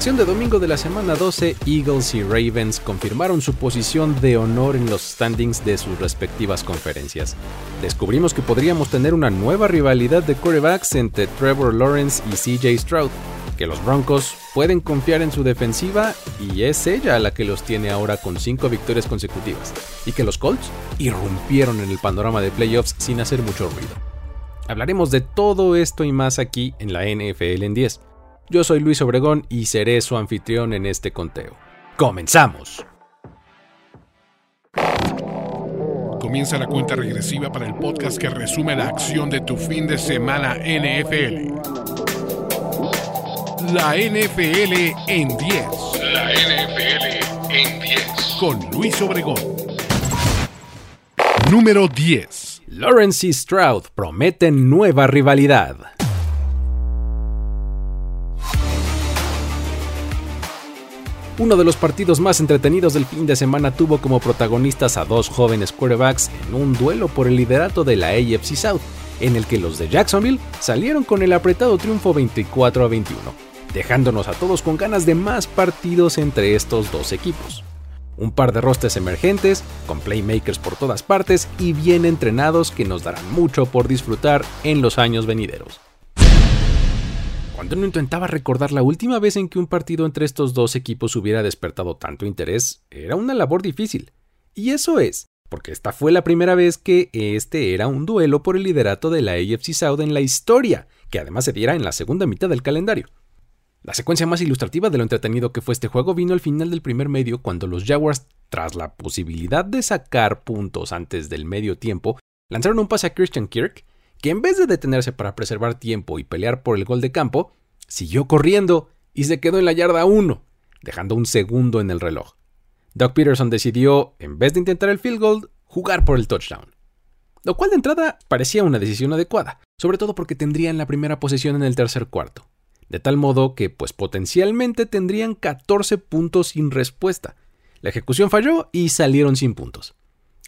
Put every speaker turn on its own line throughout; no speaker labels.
acción de domingo de la semana 12, Eagles y Ravens confirmaron su posición de honor en los standings de sus respectivas conferencias. Descubrimos que podríamos tener una nueva rivalidad de quarterbacks entre Trevor Lawrence y CJ Stroud, que los Broncos pueden confiar en su defensiva y es ella la que los tiene ahora con 5 victorias consecutivas, y que los Colts irrumpieron en el panorama de playoffs sin hacer mucho ruido. Hablaremos de todo esto y más aquí en la NFL en 10. Yo soy Luis Obregón y seré su anfitrión en este conteo. ¡Comenzamos!
Comienza la cuenta regresiva para el podcast que resume la acción de tu fin de semana NFL. La NFL en 10. La NFL en 10. Con Luis Obregón. Número 10.
Lawrence y Stroud prometen nueva rivalidad. Uno de los partidos más entretenidos del fin de semana tuvo como protagonistas a dos jóvenes quarterbacks en un duelo por el liderato de la AFC South, en el que los de Jacksonville salieron con el apretado triunfo 24 a 21, dejándonos a todos con ganas de más partidos entre estos dos equipos. Un par de rostes emergentes, con playmakers por todas partes y bien entrenados que nos darán mucho por disfrutar en los años venideros. Cuando uno intentaba recordar la última vez en que un partido entre estos dos equipos hubiera despertado tanto interés, era una labor difícil. Y eso es, porque esta fue la primera vez que este era un duelo por el liderato de la AFC South en la historia, que además se diera en la segunda mitad del calendario. La secuencia más ilustrativa de lo entretenido que fue este juego vino al final del primer medio cuando los Jaguars, tras la posibilidad de sacar puntos antes del medio tiempo, lanzaron un pase a Christian Kirk que en vez de detenerse para preservar tiempo y pelear por el gol de campo, siguió corriendo y se quedó en la yarda 1, dejando un segundo en el reloj. Doug Peterson decidió, en vez de intentar el field goal, jugar por el touchdown. Lo cual de entrada parecía una decisión adecuada, sobre todo porque tendrían la primera posesión en el tercer cuarto. De tal modo que, pues potencialmente tendrían 14 puntos sin respuesta. La ejecución falló y salieron sin puntos.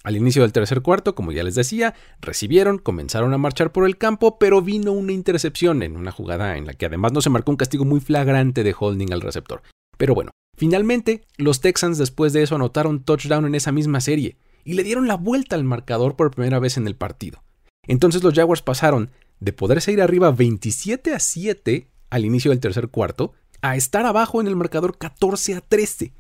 Al inicio del tercer cuarto, como ya les decía, recibieron, comenzaron a marchar por el campo, pero vino una intercepción en una jugada en la que además no se marcó un castigo muy flagrante de holding al receptor. Pero bueno, finalmente los Texans después de eso anotaron touchdown en esa misma serie y le dieron la vuelta al marcador por primera vez en el partido. Entonces los Jaguars pasaron de poderse ir arriba 27 a 7 al inicio del tercer cuarto a estar abajo en el marcador 14 a 13.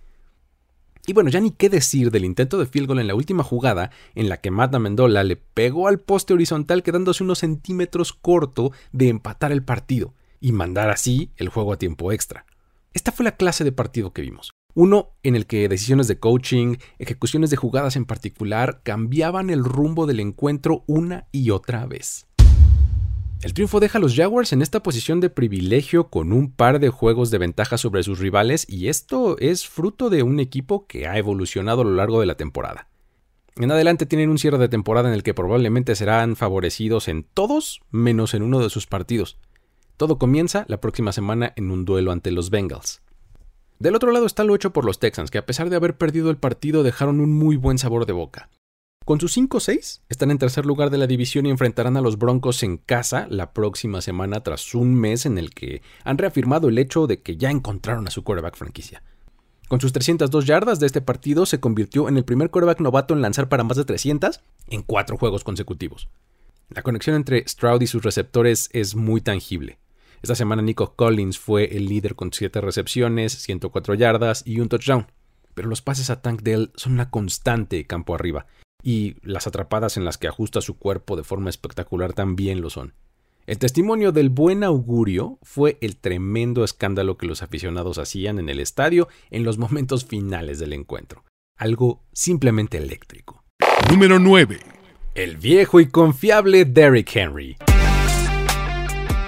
Y bueno, ya ni qué decir del intento de field goal en la última jugada, en la que Matt Amendola le pegó al poste horizontal quedándose unos centímetros corto de empatar el partido y mandar así el juego a tiempo extra. Esta fue la clase de partido que vimos. Uno en el que decisiones de coaching, ejecuciones de jugadas en particular, cambiaban el rumbo del encuentro una y otra vez. El triunfo deja a los Jaguars en esta posición de privilegio con un par de juegos de ventaja sobre sus rivales y esto es fruto de un equipo que ha evolucionado a lo largo de la temporada. En adelante tienen un cierre de temporada en el que probablemente serán favorecidos en todos menos en uno de sus partidos. Todo comienza la próxima semana en un duelo ante los Bengals. Del otro lado está lo hecho por los Texans, que a pesar de haber perdido el partido dejaron un muy buen sabor de boca. Con sus 5-6, están en tercer lugar de la división y enfrentarán a los Broncos en casa la próxima semana tras un mes en el que han reafirmado el hecho de que ya encontraron a su quarterback franquicia. Con sus 302 yardas de este partido se convirtió en el primer quarterback novato en lanzar para más de 300 en cuatro juegos consecutivos. La conexión entre Stroud y sus receptores es muy tangible. Esta semana Nico Collins fue el líder con 7 recepciones, 104 yardas y un touchdown. Pero los pases a Tank Dell son una constante campo arriba, y las atrapadas en las que ajusta su cuerpo de forma espectacular también lo son. El testimonio del buen augurio fue el tremendo escándalo que los aficionados hacían en el estadio en los momentos finales del encuentro. Algo simplemente eléctrico.
Número 9.
El viejo y confiable Derrick Henry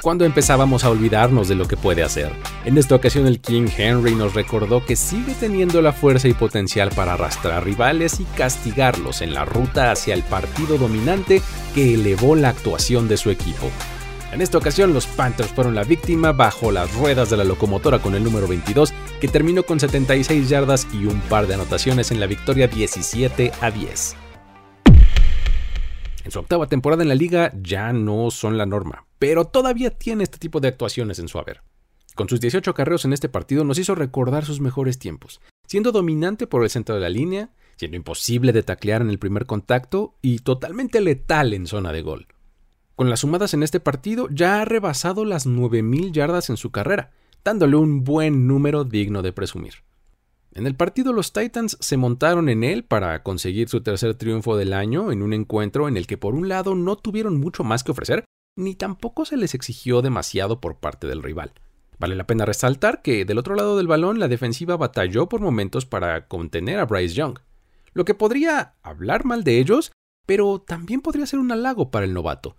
cuando empezábamos a olvidarnos de lo que puede hacer. En esta ocasión el King Henry nos recordó que sigue teniendo la fuerza y potencial para arrastrar rivales y castigarlos en la ruta hacia el partido dominante que elevó la actuación de su equipo. En esta ocasión los Panthers fueron la víctima bajo las ruedas de la locomotora con el número 22 que terminó con 76 yardas y un par de anotaciones en la victoria 17 a 10. En su octava temporada en la liga ya no son la norma, pero todavía tiene este tipo de actuaciones en su haber. Con sus 18 acarreos en este partido nos hizo recordar sus mejores tiempos, siendo dominante por el centro de la línea, siendo imposible de taclear en el primer contacto y totalmente letal en zona de gol. Con las sumadas en este partido ya ha rebasado las 9.000 yardas en su carrera, dándole un buen número digno de presumir. En el partido los Titans se montaron en él para conseguir su tercer triunfo del año en un encuentro en el que por un lado no tuvieron mucho más que ofrecer, ni tampoco se les exigió demasiado por parte del rival. Vale la pena resaltar que del otro lado del balón la defensiva batalló por momentos para contener a Bryce Young, lo que podría hablar mal de ellos, pero también podría ser un halago para el novato.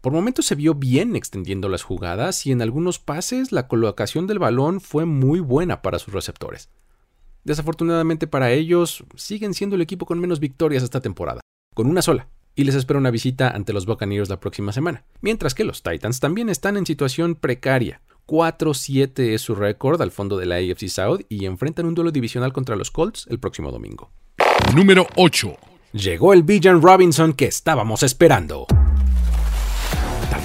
Por momentos se vio bien extendiendo las jugadas y en algunos pases la colocación del balón fue muy buena para sus receptores. Desafortunadamente para ellos, siguen siendo el equipo con menos victorias esta temporada, con una sola, y les espera una visita ante los Buccaneers la próxima semana, mientras que los Titans también están en situación precaria. 4-7 es su récord al fondo de la AFC South y enfrentan un duelo divisional contra los Colts el próximo domingo.
Número 8.
Llegó el Bijan Robinson que estábamos esperando.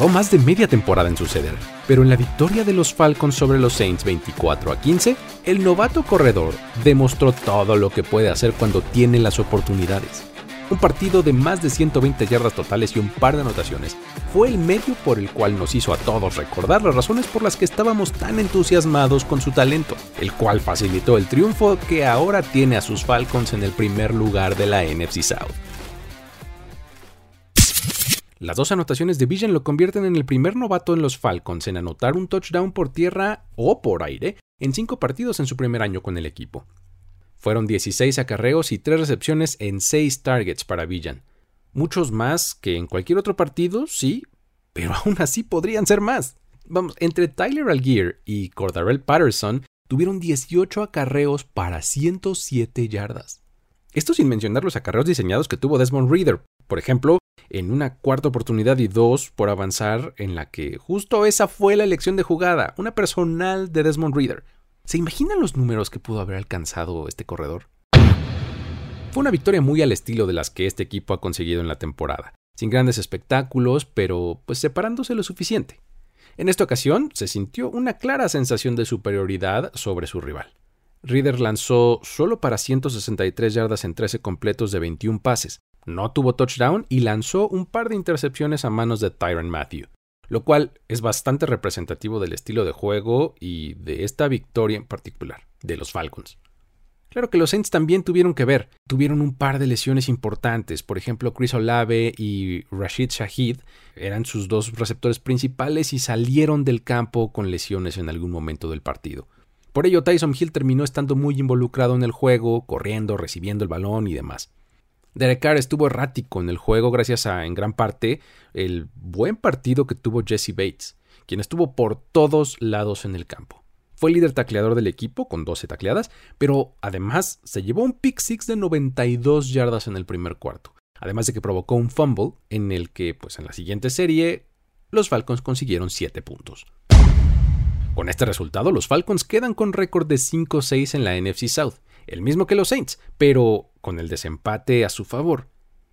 Tardó más de media temporada en suceder, pero en la victoria de los Falcons sobre los Saints 24 a 15, el novato corredor demostró todo lo que puede hacer cuando tiene las oportunidades. Un partido de más de 120 yardas totales y un par de anotaciones fue el medio por el cual nos hizo a todos recordar las razones por las que estábamos tan entusiasmados con su talento, el cual facilitó el triunfo que ahora tiene a sus Falcons en el primer lugar de la NFC South. Las dos anotaciones de Vision lo convierten en el primer novato en los Falcons en anotar un touchdown por tierra o por aire en cinco partidos en su primer año con el equipo. Fueron 16 acarreos y 3 recepciones en 6 targets para Villan. Muchos más que en cualquier otro partido, sí, pero aún así podrían ser más. Vamos, entre Tyler Algier y Cordarell Patterson tuvieron 18 acarreos para 107 yardas. Esto sin mencionar los acarreos diseñados que tuvo Desmond Reader, por ejemplo, en una cuarta oportunidad y dos por avanzar en la que justo esa fue la elección de jugada, una personal de Desmond Reader. ¿Se imaginan los números que pudo haber alcanzado este corredor? Fue una victoria muy al estilo de las que este equipo ha conseguido en la temporada, sin grandes espectáculos, pero pues separándose lo suficiente. En esta ocasión se sintió una clara sensación de superioridad sobre su rival. Reader lanzó solo para 163 yardas en 13 completos de 21 pases, no tuvo touchdown y lanzó un par de intercepciones a manos de Tyron Matthew, lo cual es bastante representativo del estilo de juego y de esta victoria en particular, de los Falcons. Claro que los Saints también tuvieron que ver, tuvieron un par de lesiones importantes, por ejemplo Chris Olave y Rashid Shahid eran sus dos receptores principales y salieron del campo con lesiones en algún momento del partido. Por ello Tyson Hill terminó estando muy involucrado en el juego, corriendo, recibiendo el balón y demás. Derek Carr estuvo errático en el juego gracias a, en gran parte, el buen partido que tuvo Jesse Bates, quien estuvo por todos lados en el campo. Fue el líder tacleador del equipo con 12 tacleadas, pero además se llevó un pick six de 92 yardas en el primer cuarto, además de que provocó un fumble en el que, pues en la siguiente serie, los Falcons consiguieron 7 puntos. Con este resultado, los Falcons quedan con récord de 5-6 en la NFC South, el mismo que los Saints, pero con el desempate a su favor.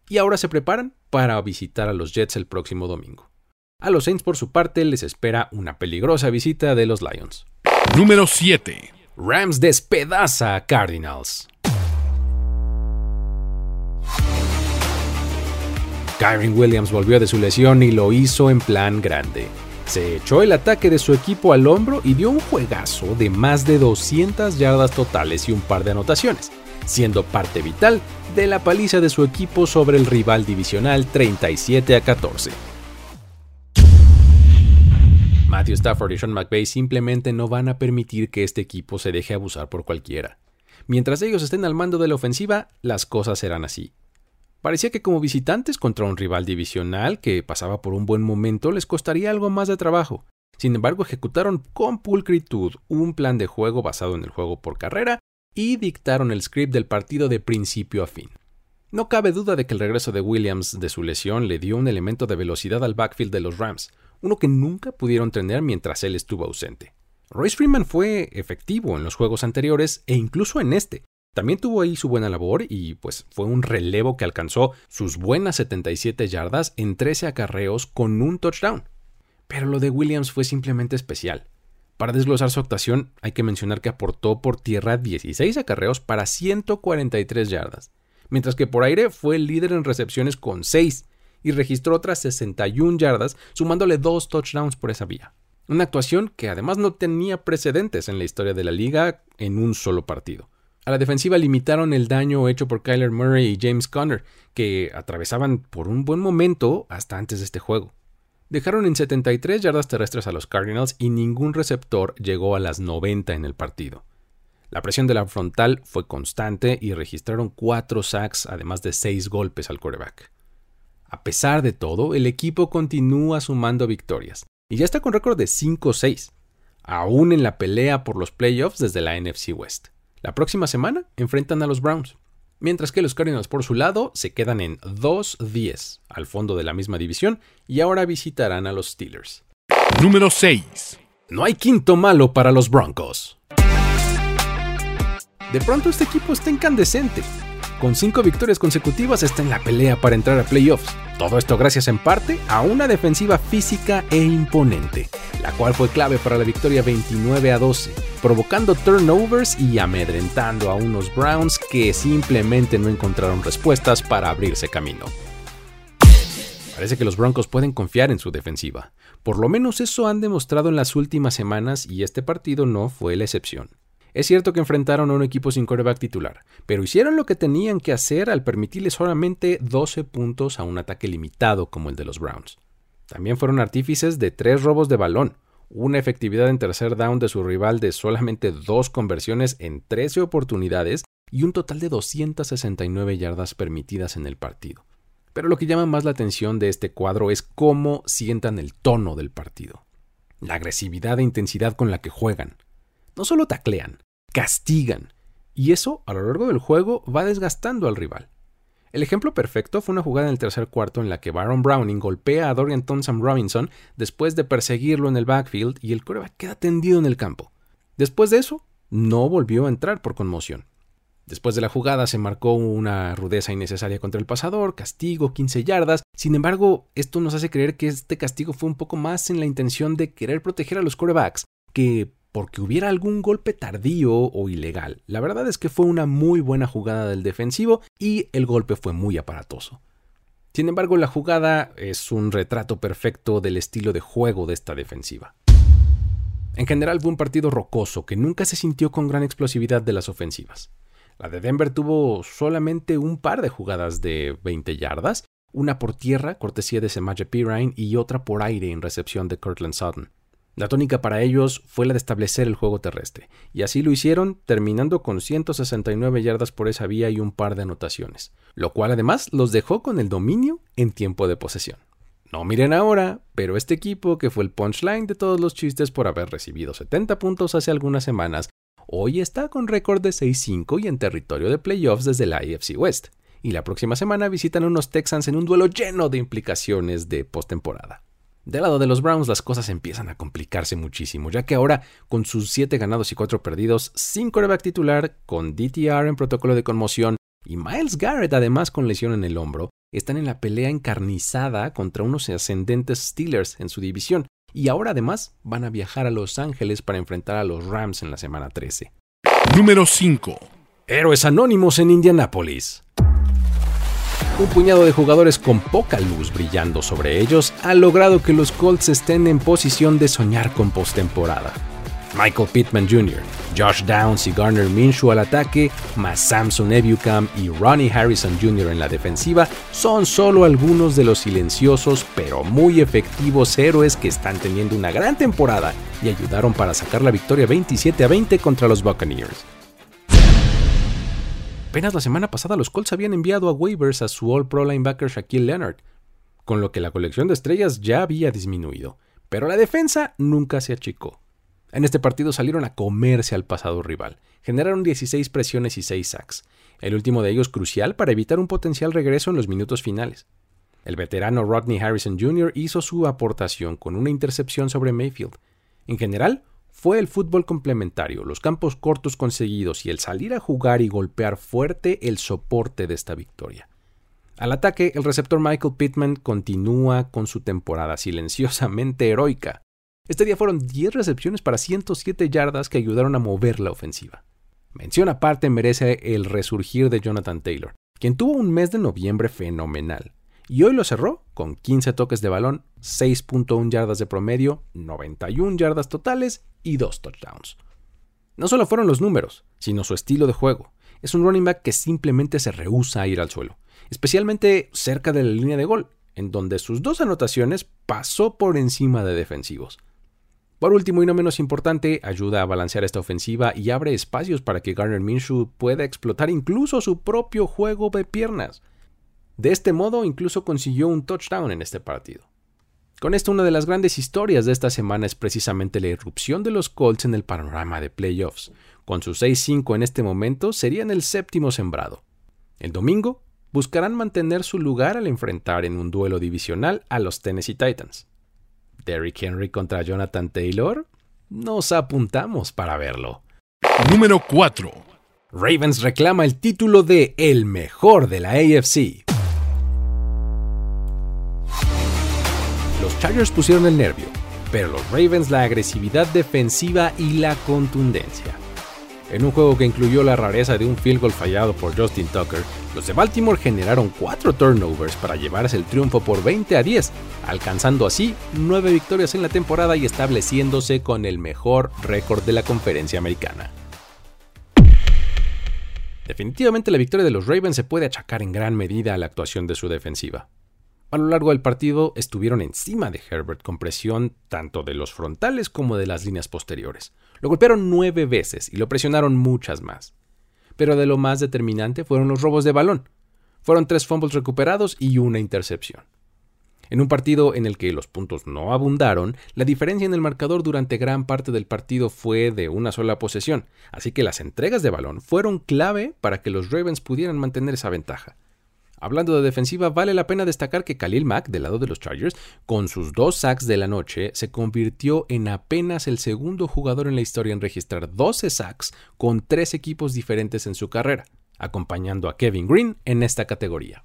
Y ahora se preparan para visitar a los Jets el próximo domingo. A los Saints, por su parte, les espera una peligrosa visita de los Lions.
Número 7.
Rams despedaza a Cardinals. Kyron Williams volvió de su lesión y lo hizo en plan grande. Se echó el ataque de su equipo al hombro y dio un juegazo de más de 200 yardas totales y un par de anotaciones, siendo parte vital de la paliza de su equipo sobre el rival divisional 37 a 14. Matthew Stafford y Sean McVay simplemente no van a permitir que este equipo se deje abusar por cualquiera. Mientras ellos estén al mando de la ofensiva, las cosas serán así. Parecía que como visitantes contra un rival divisional que pasaba por un buen momento les costaría algo más de trabajo. Sin embargo, ejecutaron con pulcritud un plan de juego basado en el juego por carrera y dictaron el script del partido de principio a fin. No cabe duda de que el regreso de Williams de su lesión le dio un elemento de velocidad al backfield de los Rams, uno que nunca pudieron tener mientras él estuvo ausente. Royce Freeman fue efectivo en los juegos anteriores e incluso en este, también tuvo ahí su buena labor y pues fue un relevo que alcanzó sus buenas 77 yardas en 13 acarreos con un touchdown. Pero lo de Williams fue simplemente especial. Para desglosar su actuación, hay que mencionar que aportó por tierra 16 acarreos para 143 yardas, mientras que por aire fue el líder en recepciones con 6 y registró otras 61 yardas, sumándole dos touchdowns por esa vía. Una actuación que además no tenía precedentes en la historia de la liga en un solo partido. A la defensiva limitaron el daño hecho por Kyler Murray y James Conner, que atravesaban por un buen momento hasta antes de este juego. Dejaron en 73 yardas terrestres a los Cardinals y ningún receptor llegó a las 90 en el partido. La presión de la frontal fue constante y registraron 4 sacks, además de 6 golpes al quarterback. A pesar de todo, el equipo continúa sumando victorias y ya está con récord de 5-6, aún en la pelea por los playoffs desde la NFC West. La próxima semana enfrentan a los Browns mientras que los Cardinals por su lado se quedan en 2-10 al fondo de la misma división y ahora visitarán a los Steelers.
Número 6.
No hay quinto malo para los Broncos. De pronto este equipo está incandescente. Con cinco victorias consecutivas está en la pelea para entrar a playoffs. Todo esto gracias en parte a una defensiva física e imponente, la cual fue clave para la victoria 29 a 12, provocando turnovers y amedrentando a unos Browns que simplemente no encontraron respuestas para abrirse camino. Parece que los Broncos pueden confiar en su defensiva. Por lo menos eso han demostrado en las últimas semanas y este partido no fue la excepción. Es cierto que enfrentaron a un equipo sin quarterback titular, pero hicieron lo que tenían que hacer al permitirle solamente 12 puntos a un ataque limitado como el de los Browns. También fueron artífices de tres robos de balón, una efectividad en tercer down de su rival de solamente dos conversiones en 13 oportunidades y un total de 269 yardas permitidas en el partido. Pero lo que llama más la atención de este cuadro es cómo sientan el tono del partido, la agresividad e intensidad con la que juegan, no solo taclean, castigan. Y eso, a lo largo del juego, va desgastando al rival. El ejemplo perfecto fue una jugada en el tercer cuarto en la que Baron Browning golpea a Dorian Thompson Robinson después de perseguirlo en el backfield y el coreback queda tendido en el campo. Después de eso, no volvió a entrar por conmoción. Después de la jugada se marcó una rudeza innecesaria contra el pasador, castigo, 15 yardas. Sin embargo, esto nos hace creer que este castigo fue un poco más en la intención de querer proteger a los corebacks que porque hubiera algún golpe tardío o ilegal. La verdad es que fue una muy buena jugada del defensivo y el golpe fue muy aparatoso. Sin embargo, la jugada es un retrato perfecto del estilo de juego de esta defensiva. En general fue un partido rocoso que nunca se sintió con gran explosividad de las ofensivas. La de Denver tuvo solamente un par de jugadas de 20 yardas, una por tierra, cortesía de Semaje Pirine, y otra por aire en recepción de Cortland Sutton. La tónica para ellos fue la de establecer el juego terrestre, y así lo hicieron, terminando con 169 yardas por esa vía y un par de anotaciones, lo cual además los dejó con el dominio en tiempo de posesión. No miren ahora, pero este equipo, que fue el punchline de todos los chistes por haber recibido 70 puntos hace algunas semanas, hoy está con récord de 6-5 y en territorio de playoffs desde la AFC West, y la próxima semana visitan a unos Texans en un duelo lleno de implicaciones de postemporada. Del lado de los Browns las cosas empiezan a complicarse muchísimo, ya que ahora con sus 7 ganados y 4 perdidos, sin coreback titular, con DTR en protocolo de conmoción y Miles Garrett además con lesión en el hombro, están en la pelea encarnizada contra unos ascendentes Steelers en su división, y ahora además van a viajar a Los Ángeles para enfrentar a los Rams en la semana 13.
Número 5.
Héroes Anónimos en Indianápolis. Un puñado de jugadores con poca luz brillando sobre ellos ha logrado que los Colts estén en posición de soñar con postemporada. Michael Pittman Jr., Josh Downs y Garner Minshew al ataque, más Samson Ebucam y Ronnie Harrison Jr. en la defensiva, son solo algunos de los silenciosos pero muy efectivos héroes que están teniendo una gran temporada y ayudaron para sacar la victoria 27 a 20 contra los Buccaneers. Apenas la semana pasada los Colts habían enviado a waivers a su All Pro linebacker Shaquille Leonard, con lo que la colección de estrellas ya había disminuido, pero la defensa nunca se achicó. En este partido salieron a comerse al pasado rival, generaron 16 presiones y 6 sacks, el último de ellos crucial para evitar un potencial regreso en los minutos finales. El veterano Rodney Harrison Jr. hizo su aportación con una intercepción sobre Mayfield. En general, fue el fútbol complementario, los campos cortos conseguidos y el salir a jugar y golpear fuerte el soporte de esta victoria. Al ataque, el receptor Michael Pittman continúa con su temporada silenciosamente heroica. Este día fueron 10 recepciones para 107 yardas que ayudaron a mover la ofensiva. Mención aparte merece el resurgir de Jonathan Taylor, quien tuvo un mes de noviembre fenomenal, y hoy lo cerró con 15 toques de balón, 6.1 yardas de promedio, 91 yardas totales y 2 touchdowns. No solo fueron los números, sino su estilo de juego. Es un running back que simplemente se rehúsa a ir al suelo, especialmente cerca de la línea de gol, en donde sus dos anotaciones pasó por encima de defensivos. Por último y no menos importante, ayuda a balancear esta ofensiva y abre espacios para que Garner Minshew pueda explotar incluso su propio juego de piernas. De este modo, incluso consiguió un touchdown en este partido. Con esto, una de las grandes historias de esta semana es precisamente la irrupción de los Colts en el panorama de playoffs. Con su 6-5 en este momento, serían el séptimo sembrado. El domingo, buscarán mantener su lugar al enfrentar en un duelo divisional a los Tennessee Titans. Derrick Henry contra Jonathan Taylor? Nos apuntamos para verlo.
Número 4.
Ravens reclama el título de el mejor de la AFC. Los Chargers pusieron el nervio, pero los Ravens la agresividad defensiva y la contundencia. En un juego que incluyó la rareza de un field goal fallado por Justin Tucker, los de Baltimore generaron 4 turnovers para llevarse el triunfo por 20 a 10, alcanzando así 9 victorias en la temporada y estableciéndose con el mejor récord de la conferencia americana. Definitivamente la victoria de los Ravens se puede achacar en gran medida a la actuación de su defensiva. A lo largo del partido estuvieron encima de Herbert con presión tanto de los frontales como de las líneas posteriores. Lo golpearon nueve veces y lo presionaron muchas más. Pero de lo más determinante fueron los robos de balón. Fueron tres fumbles recuperados y una intercepción. En un partido en el que los puntos no abundaron, la diferencia en el marcador durante gran parte del partido fue de una sola posesión, así que las entregas de balón fueron clave para que los Ravens pudieran mantener esa ventaja. Hablando de defensiva, vale la pena destacar que Khalil Mack, del lado de los Chargers, con sus dos sacks de la noche, se convirtió en apenas el segundo jugador en la historia en registrar 12 sacks con tres equipos diferentes en su carrera, acompañando a Kevin Green en esta categoría.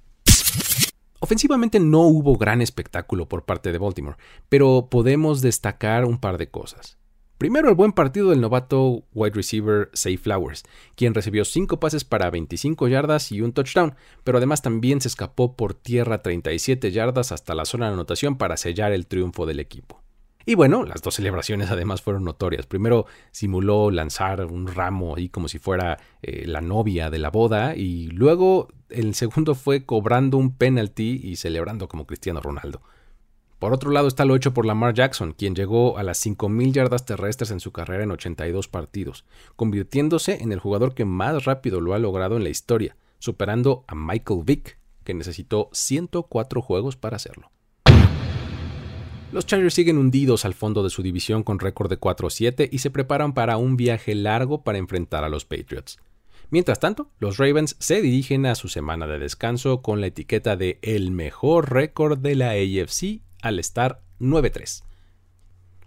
Ofensivamente no hubo gran espectáculo por parte de Baltimore, pero podemos destacar un par de cosas. Primero, el buen partido del novato wide receiver Say Flowers, quien recibió 5 pases para 25 yardas y un touchdown, pero además también se escapó por tierra 37 yardas hasta la zona de anotación para sellar el triunfo del equipo. Y bueno, las dos celebraciones además fueron notorias. Primero simuló lanzar un ramo ahí como si fuera eh, la novia de la boda y luego el segundo fue cobrando un penalty y celebrando como Cristiano Ronaldo. Por otro lado está lo hecho por Lamar Jackson, quien llegó a las 5.000 yardas terrestres en su carrera en 82 partidos, convirtiéndose en el jugador que más rápido lo ha logrado en la historia, superando a Michael Vick, que necesitó 104 juegos para hacerlo. Los Chargers siguen hundidos al fondo de su división con récord de 4-7 y se preparan para un viaje largo para enfrentar a los Patriots. Mientras tanto, los Ravens se dirigen a su semana de descanso con la etiqueta de el mejor récord de la AFC al estar 9-3.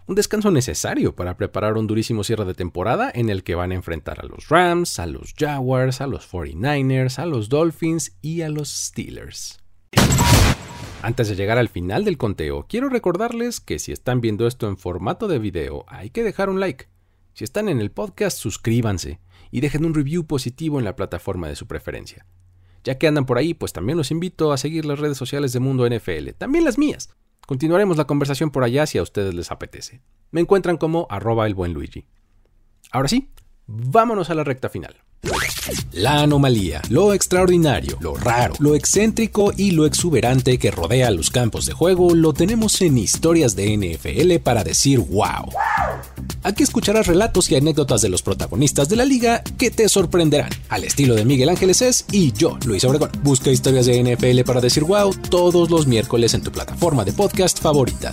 Un descanso necesario para preparar un durísimo cierre de temporada en el que van a enfrentar a los Rams, a los Jaguars, a los 49ers, a los Dolphins y a los Steelers. Antes de llegar al final del conteo, quiero recordarles que si están viendo esto en formato de video, hay que dejar un like. Si están en el podcast, suscríbanse y dejen un review positivo en la plataforma de su preferencia. Ya que andan por ahí, pues también los invito a seguir las redes sociales de Mundo NFL, también las mías. Continuaremos la conversación por allá si a ustedes les apetece. Me encuentran como arroba el buen Luigi. Ahora sí, vámonos a la recta final. La anomalía, lo extraordinario, lo raro, lo excéntrico y lo exuberante que rodea los campos de juego lo tenemos en historias de NFL para decir wow. Aquí escucharás relatos y anécdotas de los protagonistas de la liga que te sorprenderán, al estilo de Miguel Ángeles es y yo, Luis Obregón. Busca historias de NFL para decir wow todos los miércoles en tu plataforma de podcast favorita.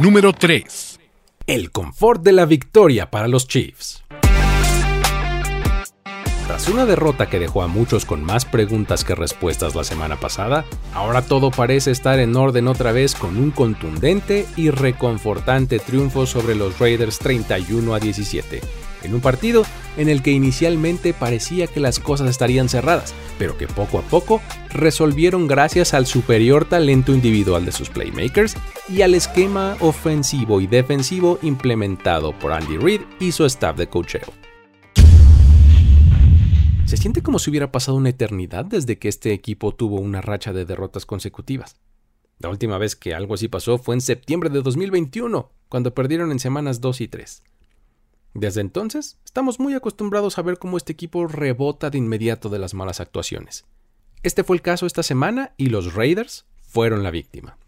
Número 3.
El confort de la victoria para los Chiefs. Tras una derrota que dejó a muchos con más preguntas que respuestas la semana pasada, ahora todo parece estar en orden otra vez con un contundente y reconfortante triunfo sobre los Raiders 31 a 17. en un partido en el que inicialmente parecía que las cosas estarían cerradas, pero que poco a poco resolvieron gracias al superior talento individual de sus playmakers y al esquema ofensivo y defensivo implementado por Andy Reid y su staff de cocheo. Siente como si hubiera pasado una eternidad desde que este equipo tuvo una racha de derrotas consecutivas. La última vez que algo así pasó fue en septiembre de 2021, cuando perdieron en semanas 2 y 3. Desde entonces, estamos muy acostumbrados a ver cómo este equipo rebota de inmediato de las malas actuaciones. Este fue el caso esta semana y los Raiders fueron la víctima.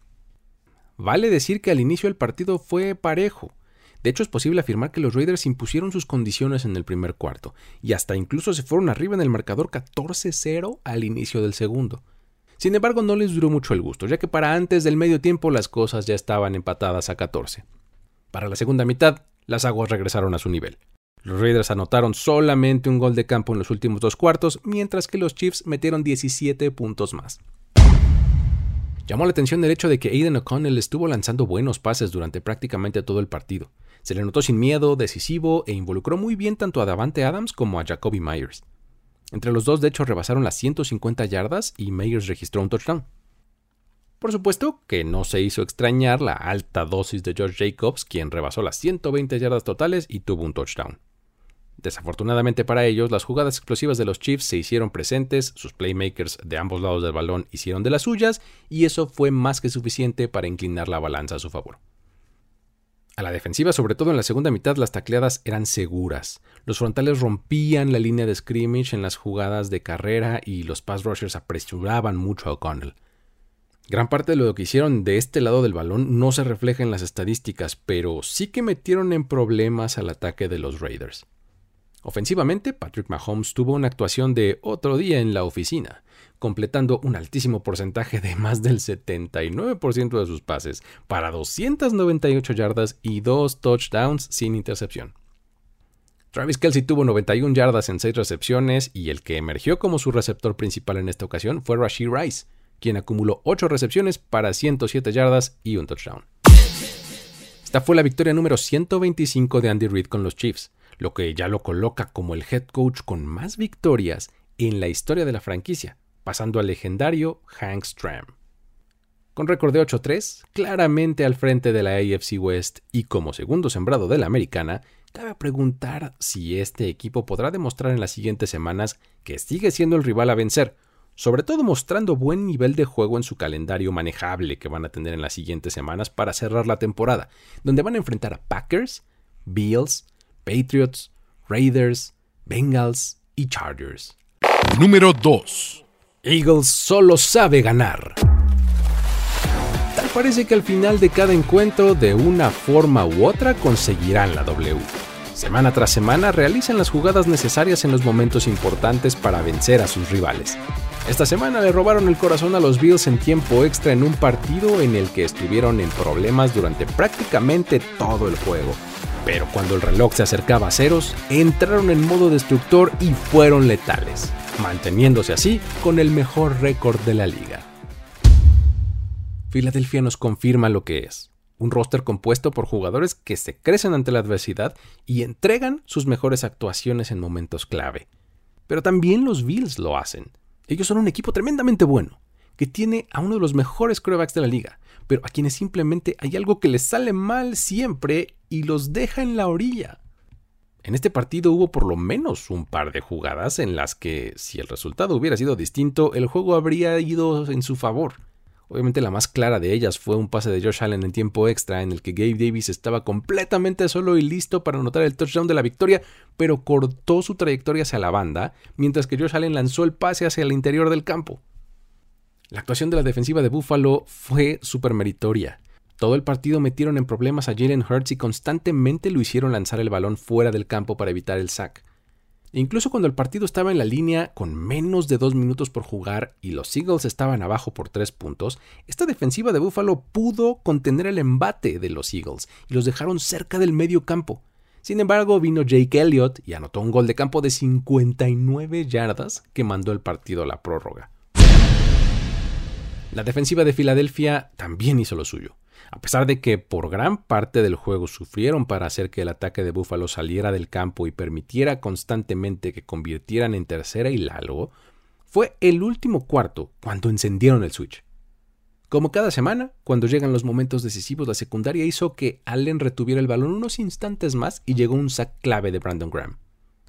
Vale decir que al inicio el partido fue parejo. De hecho, es posible afirmar que los Raiders impusieron sus condiciones en el primer cuarto, y hasta incluso se fueron arriba en el marcador 14-0 al inicio del segundo. Sin embargo, no les duró mucho el gusto, ya que para antes del medio tiempo las cosas ya estaban empatadas a 14. Para la segunda mitad, las aguas regresaron a su nivel. Los Raiders anotaron solamente un gol de campo en los últimos dos cuartos, mientras que los Chiefs metieron 17 puntos más. Llamó la atención el hecho de que Aiden O'Connell estuvo lanzando buenos pases durante prácticamente todo el partido. Se le notó sin miedo, decisivo e involucró muy bien tanto a Davante Adams como a Jacoby Myers. Entre los dos, de hecho, rebasaron las 150 yardas y Myers registró un touchdown. Por supuesto que no se hizo extrañar la alta dosis de George Jacobs, quien rebasó las 120 yardas totales y tuvo un touchdown. Desafortunadamente para ellos, las jugadas explosivas de los Chiefs se hicieron presentes, sus playmakers de ambos lados del balón hicieron de las suyas, y eso fue más que suficiente para inclinar la balanza a su favor. A la defensiva, sobre todo en la segunda mitad, las tacleadas eran seguras. Los frontales rompían la línea de scrimmage en las jugadas de carrera y los pass rushers apresuraban mucho a O'Connell. Gran parte de lo que hicieron de este lado del balón no se refleja en las estadísticas, pero sí que metieron en problemas al ataque de los Raiders. Ofensivamente, Patrick Mahomes tuvo una actuación de otro día en la oficina, completando un altísimo porcentaje de más del 79% de sus pases para 298 yardas y dos touchdowns sin intercepción. Travis Kelsey tuvo 91 yardas en 6 recepciones y el que emergió como su receptor principal en esta ocasión fue Rashid Rice, quien acumuló 8 recepciones para 107 yardas y un touchdown. Esta fue la victoria número 125 de Andy Reid con los Chiefs, lo que ya lo coloca como el head coach con más victorias en la historia de la franquicia, pasando al legendario Hank Stram. Con récord de 8-3, claramente al frente de la AFC West y como segundo sembrado de la americana, cabe preguntar si este equipo podrá demostrar en las siguientes semanas que sigue siendo el rival a vencer, sobre todo mostrando buen nivel de juego en su calendario manejable que van a tener en las siguientes semanas para cerrar la temporada, donde van a enfrentar a Packers, Bills, Patriots, Raiders, Bengals y Chargers.
Número 2.
Eagles solo sabe ganar. Tal parece que al final de cada encuentro, de una forma u otra, conseguirán la W. Semana tras semana realizan las jugadas necesarias en los momentos importantes para vencer a sus rivales. Esta semana le robaron el corazón a los Bills en tiempo extra en un partido en el que estuvieron en problemas durante prácticamente todo el juego. Pero cuando el reloj se acercaba a ceros, entraron en modo destructor y fueron letales, manteniéndose así con el mejor récord de la liga. Filadelfia nos confirma lo que es, un roster compuesto por jugadores que se crecen ante la adversidad y entregan sus mejores actuaciones en momentos clave. Pero también los Bills lo hacen ellos son un equipo tremendamente bueno, que tiene a uno de los mejores quarterbacks de la liga, pero a quienes simplemente hay algo que les sale mal siempre y los deja en la orilla. En este partido hubo por lo menos un par de jugadas en las que, si el resultado hubiera sido distinto, el juego habría ido en su favor. Obviamente la más clara de ellas fue un pase de Josh Allen en tiempo extra en el que Gabe Davis estaba completamente solo y listo para anotar el touchdown de la victoria, pero cortó su trayectoria hacia la banda, mientras que Josh Allen lanzó el pase hacia el interior del campo. La actuación de la defensiva de Buffalo fue súper meritoria. Todo el partido metieron en problemas a Jalen Hurts y constantemente lo hicieron lanzar el balón fuera del campo para evitar el sack. Incluso cuando el partido estaba en la línea con menos de dos minutos por jugar y los Eagles estaban abajo por tres puntos, esta defensiva de Buffalo pudo contener el embate de los Eagles y los dejaron cerca del medio campo. Sin embargo, vino Jake Elliott y anotó un gol de campo de 59 yardas que mandó el partido a la prórroga. La defensiva de Filadelfia también hizo lo suyo. A pesar de que por gran parte del juego sufrieron para hacer que el ataque de Buffalo saliera del campo y permitiera constantemente que convirtieran en tercera y largo, fue el último cuarto cuando encendieron el switch. Como cada semana, cuando llegan los momentos decisivos, la secundaria hizo que Allen retuviera el balón unos instantes más y llegó un sack clave de Brandon Graham.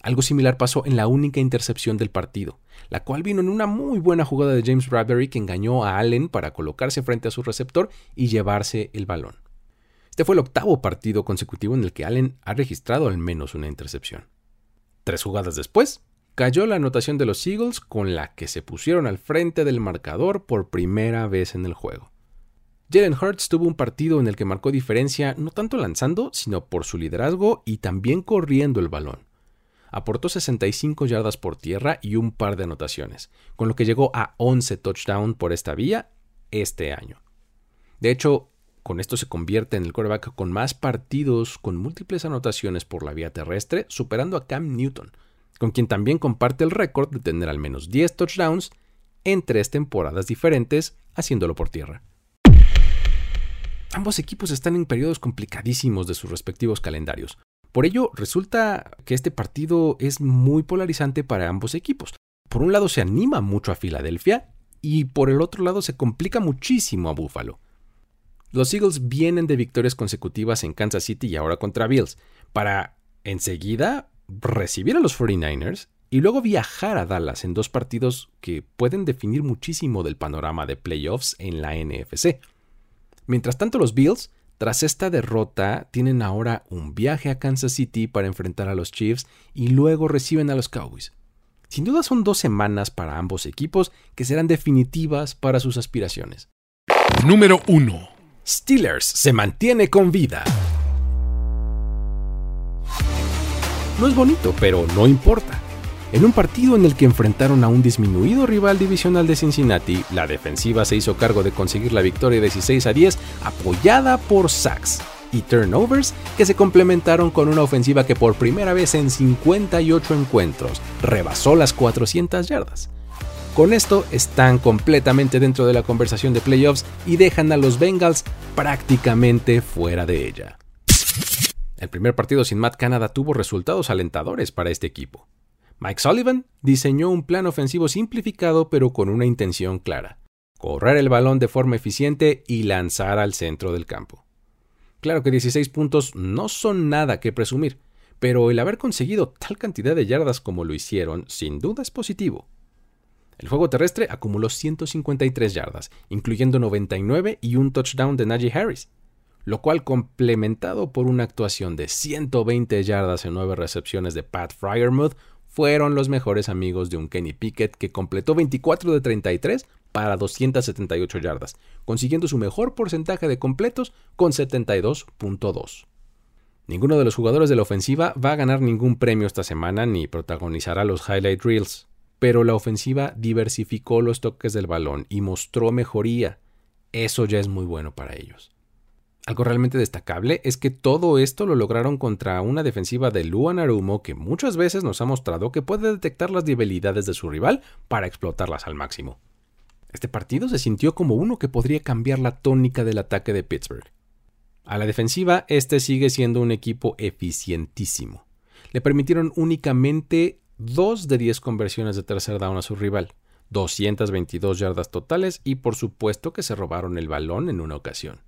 Algo similar pasó en la única intercepción del partido, la cual vino en una muy buena jugada de James Bradbury que engañó a Allen para colocarse frente a su receptor y llevarse el balón. Este fue el octavo partido consecutivo en el que Allen ha registrado al menos una intercepción. Tres jugadas después, cayó la anotación de los Eagles con la que se pusieron al frente del marcador por primera vez en el juego. Jalen Hurts tuvo un partido en el que marcó diferencia no tanto lanzando, sino por su liderazgo y también corriendo el balón aportó 65 yardas por tierra y un par de anotaciones, con lo que llegó a 11 touchdowns por esta vía este año. De hecho, con esto se convierte en el quarterback con más partidos con múltiples anotaciones por la vía terrestre, superando a Cam Newton, con quien también comparte el récord de tener al menos 10 touchdowns en tres temporadas diferentes, haciéndolo por tierra. Ambos equipos están en periodos complicadísimos de sus respectivos calendarios, por ello, resulta que este partido es muy polarizante para ambos equipos. Por un lado se anima mucho a Filadelfia y por el otro lado se complica muchísimo a Buffalo. Los Eagles vienen de victorias consecutivas en Kansas City y ahora contra Bills, para enseguida recibir a los 49ers y luego viajar a Dallas en dos partidos que pueden definir muchísimo del panorama de playoffs en la NFC. Mientras tanto, los Bills tras esta derrota, tienen ahora un viaje a Kansas City para enfrentar a los Chiefs y luego reciben a los Cowboys. Sin duda son dos semanas para ambos equipos que serán definitivas para sus aspiraciones.
Número 1.
Steelers se mantiene con vida. No es bonito, pero no importa. En un partido en el que enfrentaron a un disminuido rival divisional de Cincinnati, la defensiva se hizo cargo de conseguir la victoria 16 a 10 apoyada por sacks y turnovers que se complementaron con una ofensiva que por primera vez en 58 encuentros rebasó las 400 yardas. Con esto están completamente dentro de la conversación de playoffs y dejan a los Bengals prácticamente fuera de ella. El primer partido sin Matt Canada tuvo resultados alentadores para este equipo. Mike Sullivan diseñó un plan ofensivo simplificado pero con una intención clara, correr el balón de forma eficiente y lanzar al centro del campo. Claro que 16 puntos no son nada que presumir, pero el haber conseguido tal cantidad de yardas como lo hicieron sin duda es positivo. El juego terrestre acumuló 153 yardas, incluyendo 99 y un touchdown de Najee Harris, lo cual complementado por una actuación de 120 yardas en 9 recepciones de Pat Fryermuth fueron los mejores amigos de un Kenny Pickett que completó 24 de 33 para 278 yardas, consiguiendo su mejor porcentaje de completos con 72.2. Ninguno de los jugadores de la ofensiva va a ganar ningún premio esta semana ni protagonizará los highlight reels, pero la ofensiva diversificó los toques del balón y mostró mejoría. Eso ya es muy bueno para ellos. Algo realmente destacable es que todo esto lo lograron contra una defensiva de Luan Arumo que muchas veces nos ha mostrado que puede detectar las debilidades de su rival para explotarlas al máximo. Este partido se sintió como uno que podría cambiar la tónica del ataque de Pittsburgh. A la defensiva, este sigue siendo un equipo eficientísimo. Le permitieron únicamente 2 de 10 conversiones de tercer down a su rival, 222 yardas totales y por supuesto que se robaron el balón en una ocasión.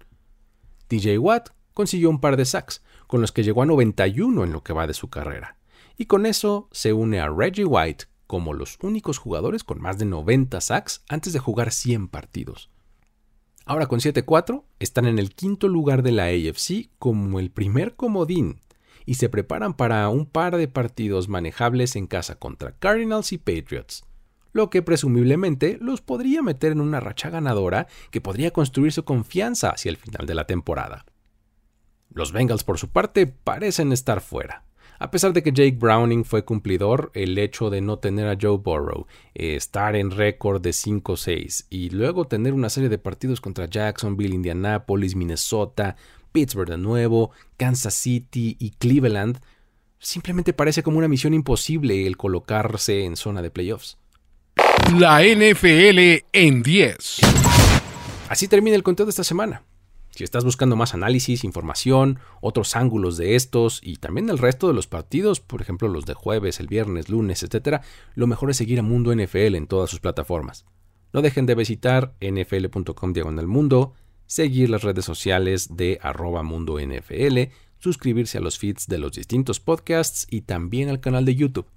DJ Watt consiguió un par de sacks, con los que llegó a 91 en lo que va de su carrera. Y con eso se une a Reggie White como los únicos jugadores con más de 90 sacks antes de jugar 100 partidos. Ahora con 7-4 están en el quinto lugar de la AFC como el primer comodín y se preparan para un par de partidos manejables en casa contra Cardinals y Patriots lo que presumiblemente los podría meter en una racha ganadora que podría construir su confianza hacia el final de la temporada. Los Bengals, por su parte, parecen estar fuera. A pesar de que Jake Browning fue cumplidor, el hecho de no tener a Joe Burrow, estar en récord de 5-6 y luego tener una serie de partidos contra Jacksonville, Indianapolis, Minnesota, Pittsburgh de nuevo, Kansas City y Cleveland, simplemente parece como una misión imposible el colocarse en zona de playoffs.
La NFL en 10.
Así termina el conteo de esta semana. Si estás buscando más análisis, información, otros ángulos de estos y también el resto de los partidos, por ejemplo los de jueves, el viernes, lunes, etc., lo mejor es seguir a Mundo NFL en todas sus plataformas. No dejen de visitar nfl.com diagonal mundo, seguir las redes sociales de arroba mundo NFL, suscribirse a los feeds de los distintos podcasts y también al canal de YouTube.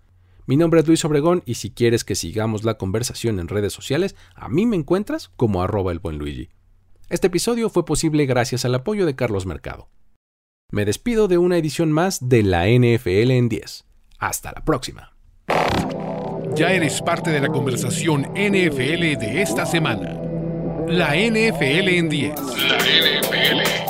Mi nombre es Luis Obregón y si quieres que sigamos la conversación en redes sociales, a mí me encuentras como arroba el buen Luigi. Este episodio fue posible gracias al apoyo de Carlos Mercado. Me despido de una edición más de la NFL en 10. Hasta la próxima.
Ya eres parte de la conversación NFL de esta semana. La NFL en 10. La NFL